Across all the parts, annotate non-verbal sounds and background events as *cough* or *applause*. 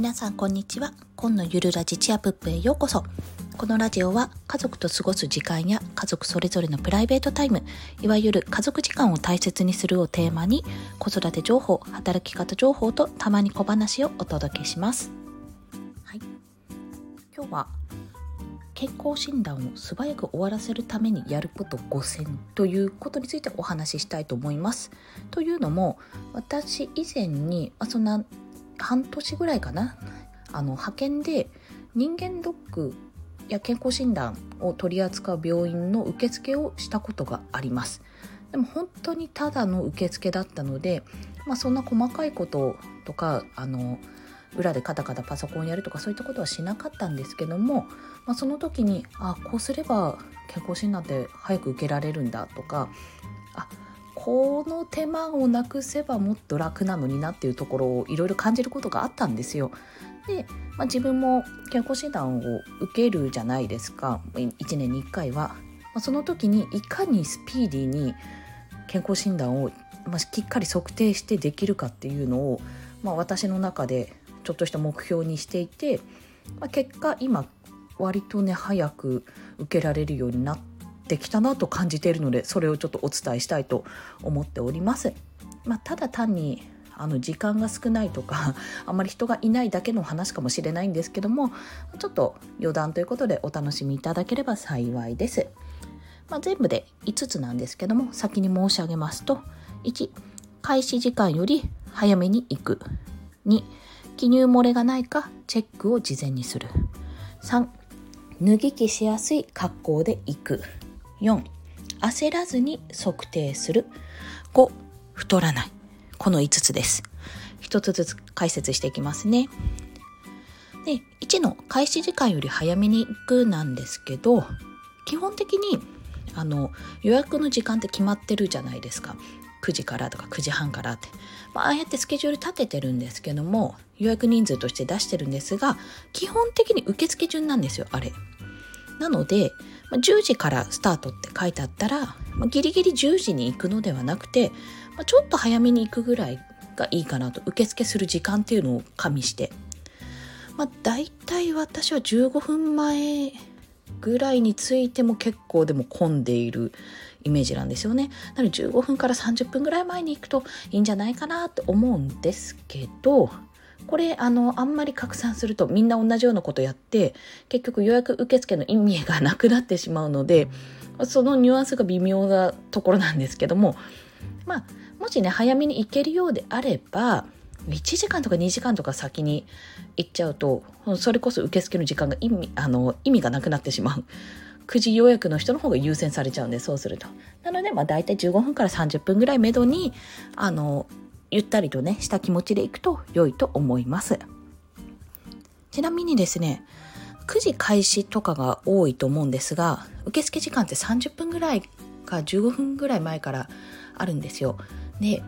皆さんこんにちは。今のゆるラジチアプップへようこそ。このラジオは家族と過ごす時間や家族それぞれのプライベートタイムいわゆる家族時間を大切にするをテーマに子育て情報働き方情報とたまに小話をお届けします。はい。今日は健康診断を素早く終わらせるためにやること5選ということについてお話ししたいと思います。というのも私以前に、あ、そんな半年ぐらいかな。あの派遣で人間ドックや健康診断を取り扱う病院の受付をしたことがあります。でも本当にただの受付だったので、まあ、そんな細かいこととかあの裏でカタカタパソコンやるとかそういったことはしなかったんですけども、まあ、その時にあこうすれば健康診断って早く受けられるんだとかあこの手間をなくせばもっと楽なのになっていうところをいろいろ感じることがあったんですよ。で、まあ、自分も健康診断を受けるじゃないですか1年に1回は。まあ、その時にいかにスピーディーに健康診断を、まあ、きっかり測定してできるかっていうのを、まあ、私の中でちょっとした目標にしていて、まあ、結果今割とね早く受けられるようになっってきたなと感じているのでそれをちょっとお伝えしたいと思っております。まあ、ただ単にあの時間が少ないとか *laughs* あまり人がいないだけの話かもしれないんですけどもちょっと余談ということでお楽しみいただければ幸いです。まあ、全部で5つなんですけども先に申し上げますと1開始時間より早めに行く2記入漏れがないかチェックを事前にする3脱ぎ着しやすい格好で行く4焦らずに測定する。5太らない。この5つです。1つずつ解説していきますね。で1の開始時間より早めに行くなんですけど基本的にあの予約の時間って決まってるじゃないですか。9時からとか9時半からって、まあ、ああやってスケジュール立ててるんですけども予約人数として出してるんですが基本的に受付順なんですよあれ。なので、まあ、10時からスタートって書いてあったら、まあ、ギリギリ10時に行くのではなくて、まあ、ちょっと早めに行くぐらいがいいかなと受付する時間っていうのを加味して、まあ、大体私は15分前ぐらいについても結構でも混んでいるイメージなんですよね。なので15分から30分ぐらい前に行くといいんじゃないかなって思うんですけどこれあのあんまり拡散するとみんな同じようなことやって結局予約受付の意味がなくなってしまうのでそのニュアンスが微妙なところなんですけどもまあもしね早めに行けるようであれば1時間とか2時間とか先に行っちゃうとそれこそ受付の時間が意味あの意味がなくなってしまう。9時予約の人の方が優先されちゃうんでそうすると。なのでまあ大体15分から30分ぐらいめどにあのゆったりとね、した気持ちで行くと良いと思います。ちなみにですね、9時開始とかが多いと思うんですが、受付時間って30分ぐらいか15分ぐらい前からあるんですよ。で、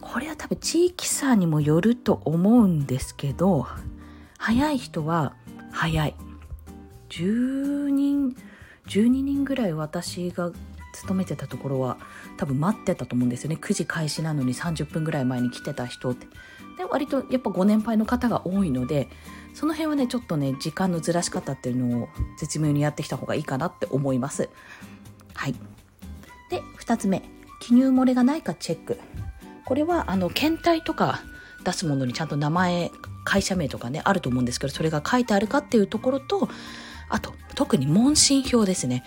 これは多分地域差にもよると思うんですけど、早い人は早い。10人、12人ぐらい私が勤めてたところは多分待ってたと思うんですよね。9時開始なのに30分ぐらい前に来てた人って。で割とやっぱご年配の方が多いのでその辺はねちょっとね時間のずらし方っていうのを絶妙にやってきた方がいいかなって思います。はい。で2つ目。記入漏れがないかチェック。これはあの検体とか出すものにちゃんと名前会社名とかねあると思うんですけどそれが書いてあるかっていうところとあと特に問診票ですね。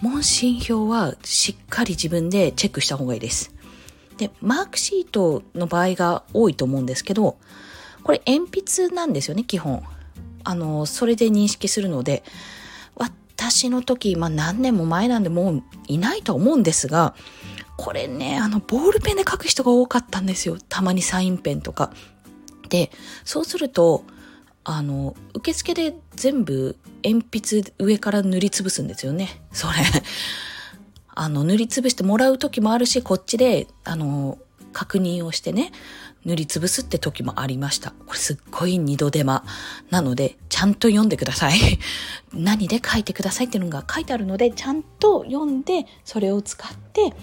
問診票はしっかり自分でチェックした方がいいです。で、マークシートの場合が多いと思うんですけど、これ鉛筆なんですよね、基本。あの、それで認識するので、私の時、まあ何年も前なんでもういないと思うんですが、これね、あの、ボールペンで書く人が多かったんですよ。たまにサインペンとか。で、そうすると、あの、受付で全部鉛筆上から塗りつぶすんですよね。それ。*laughs* あの、塗りつぶしてもらう時もあるし、こっちで、あの、確認をしてね、塗りつぶすって時もありました。これすっごい二度手間。なので、ちゃんと読んでください。*laughs* 何で書いてくださいっていうのが書いてあるので、ちゃんと読んで、それを使って、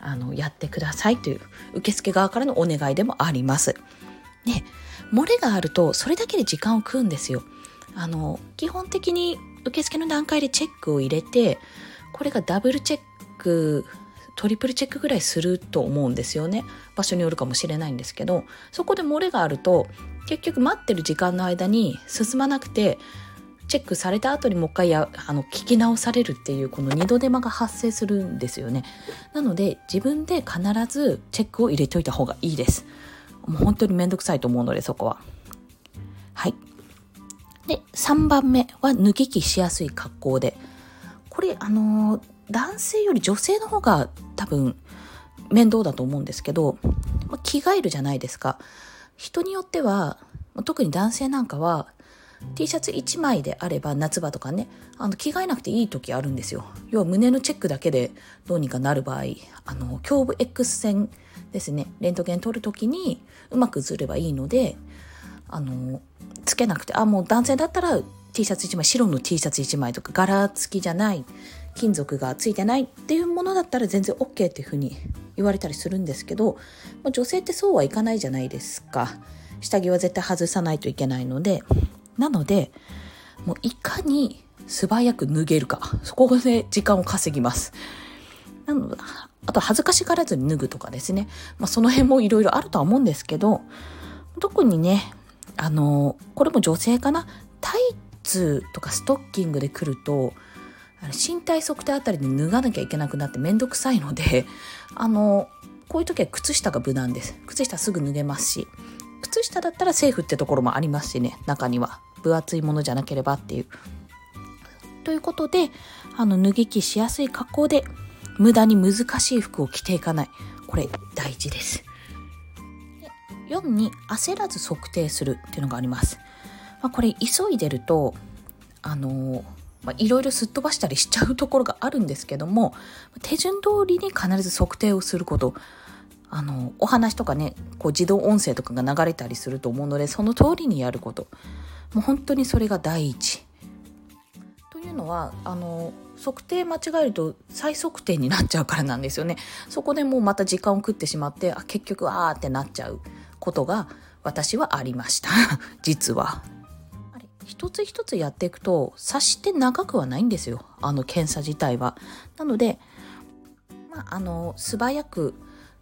あの、やってくださいという受付側からのお願いでもあります。で漏れがあるとそれだけで時間を食うんですよ。あの基本的に受付の段階でチェックを入れてこれがダブルチェックトリプルチェックぐらいすると思うんですよね。場所によるかもしれないんですけどそこで漏れがあると結局待ってる時間の間に進まなくてチェックされた後にもう一回やあの聞き直されるっていうこの二度手間が発生するんですよね。なので自分で必ずチェックを入れておいた方がいいです。もう本当にめんどくさいと思うのでそこは。はい。で3番目は脱ぎ着しやすい格好で。これあのー、男性より女性の方が多分面倒だと思うんですけど、ま、着替えるじゃないですか。人によっては特に男性なんかは T シャツ1枚であれば夏場とかねあの着替えなくていい時あるんですよ。要は胸のチェックだけでどうにかなる場合あの胸部 X 線ですね。レントゲン取る時にうまくずればいいのであのつけなくてあもう男性だったら T シャツ1枚白の T シャツ1枚とか柄付きじゃない金属がついてないっていうものだったら全然 OK っていうふうに言われたりするんですけど女性ってそうはいかないじゃないですか。下着は絶対外さないといけないので。なのでもういかに素早く脱げるか。そこで時間を稼ぎます。なのあと恥ずかしがらずに脱ぐとかですね、まあ、その辺もいろいろあるとは思うんですけど特にねあのこれも女性かな。タイツとかストッキングで来ると身体測定あたりで脱がなきゃいけなくなってめんどくさいので *laughs* あのこういう時は靴下が無難です。靴下すぐ脱げますし靴下だったらセーフってところもありますしね中には。分厚いものじゃなければっていう。ということであの脱ぎ着しやすい格好で無駄に難しい服を着ていかないこれ大事です。4に焦らず測定するっていうのがあります。まあ、これ急いでるとあのまあ、いろいろすっ飛ばしたりしちゃうところがあるんですけども手順通りに必ず測定をすることあのお話とかねこう自動音声とかが流れたりすると思うのでその通りにやることもう本当にそれが第一というのはあの測定間違えると再測定になっちゃうからなんですよね。そこでもうまた時間を食ってしまってあ結局あーってなっちゃうことが私はありました。*laughs* 実は。一つ一つやっていくと察して長くはないんですよ。あの検査自体は。なのでまああの素早く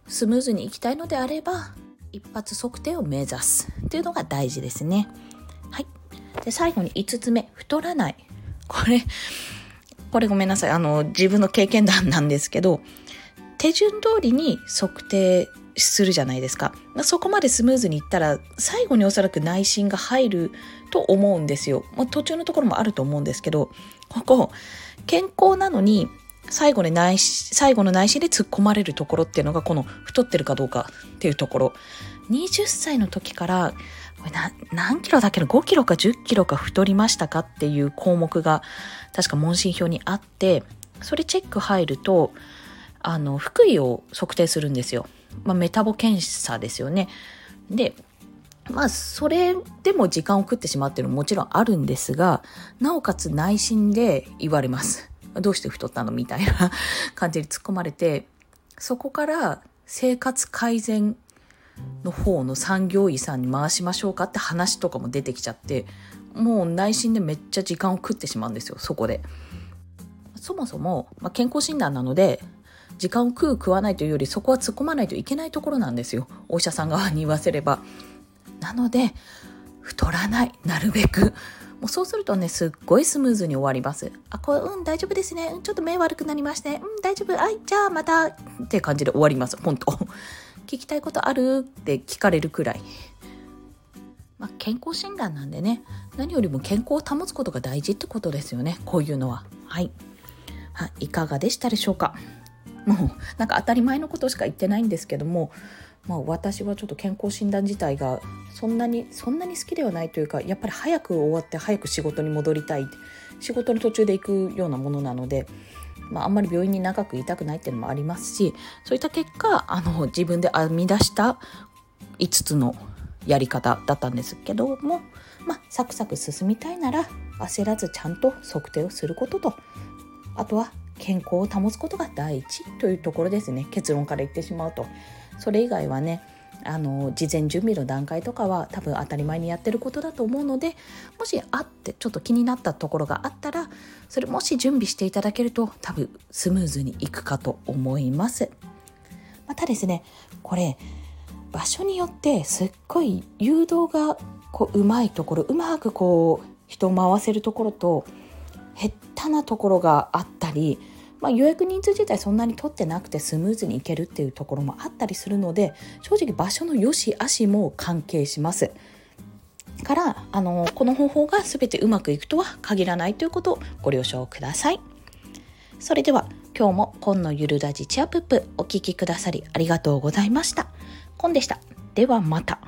スムーズにいきたいのであれば一発測定を目指す。っていうのが大事ですね。はい。で、最後に5つ目、太らない。これ、これごめんなさい。あの、自分の経験談なんですけど、手順通りに測定するじゃないですか。そこまでスムーズにいったら、最後におそらく内心が入ると思うんですよ。まあ、途中のところもあると思うんですけど、ここ、健康なのに最後に内最後の内心で突っ込まれるところっていうのがこの太ってるかどうかっていうところ20歳の時から何キロだっけな？5キロか10キロか太りましたかっていう項目が確か問診票にあってそれチェック入るとあの腹囲を測定するんですよ、まあ、メタボ検査ですよね。でまあそれでも時間を食ってしまっていうのももちろんあるんですがなおかつ内心で言われます。どうして太ったの？みたいな感じで突っ込まれて、そこから生活改善の方の産業医さんに回しましょうかって話とかも出てきちゃって、もう内心でめっちゃ時間を食ってしまうんですよ、そこで。そもそも、まあ、健康診断なので、時間を食う食わないというよりそこは突っ込まないといけないところなんですよ。お医者さん側に言わせれば。なので、太らない。なるべく。もうそうするとね、すっごいスムーズに終わります。あ、これ、うん、大丈夫ですね。ちょっと目悪くなりまして、うん、大丈夫。はい、じゃあまた、って感じで終わります。本当聞きたいことある？って聞かれるくらい。まあ、健康診断なんでね、何よりも健康を保つことが大事ってことですよね。こういうのは。はい。はい、かがでしたでしょうか？もう、なんか当たり前のことしか言ってないんですけども、まあ、私はちょっと健康診断自体がそんなにそんなに好きではないというかやっぱり早く終わって早く仕事に戻りたい仕事の途中で行くようなものなので、まあ、あんまり病院に長くいたくないっていうのもありますしそういった結果あの自分で編み出した5つのやり方だったんですけども、まあ、サクサク進みたいなら焦らずちゃんと測定をすることとあとは健康を保つことが第一というところですね結論から言ってしまうと。それ以外はねあの事前準備の段階とかは多分当たり前にやってることだと思うのでもしあってちょっと気になったところがあったらそれもし準備していただけると多分スムーズにいくかと思います。またですねこれ場所によってすっごい誘導がこううまいところうまくこう人を回せるところと下手なところがあったりまあ、予約人数自体そんなに取ってなくてスムーズにいけるっていうところもあったりするので正直場所の良し悪しも関係します。からあのこの方法が全てうまくいくとは限らないということをご了承ください。それでは今日も今のゆるラジチアプップお聴きくださりありがとうございました。コンでした。ではまた。